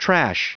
Trash.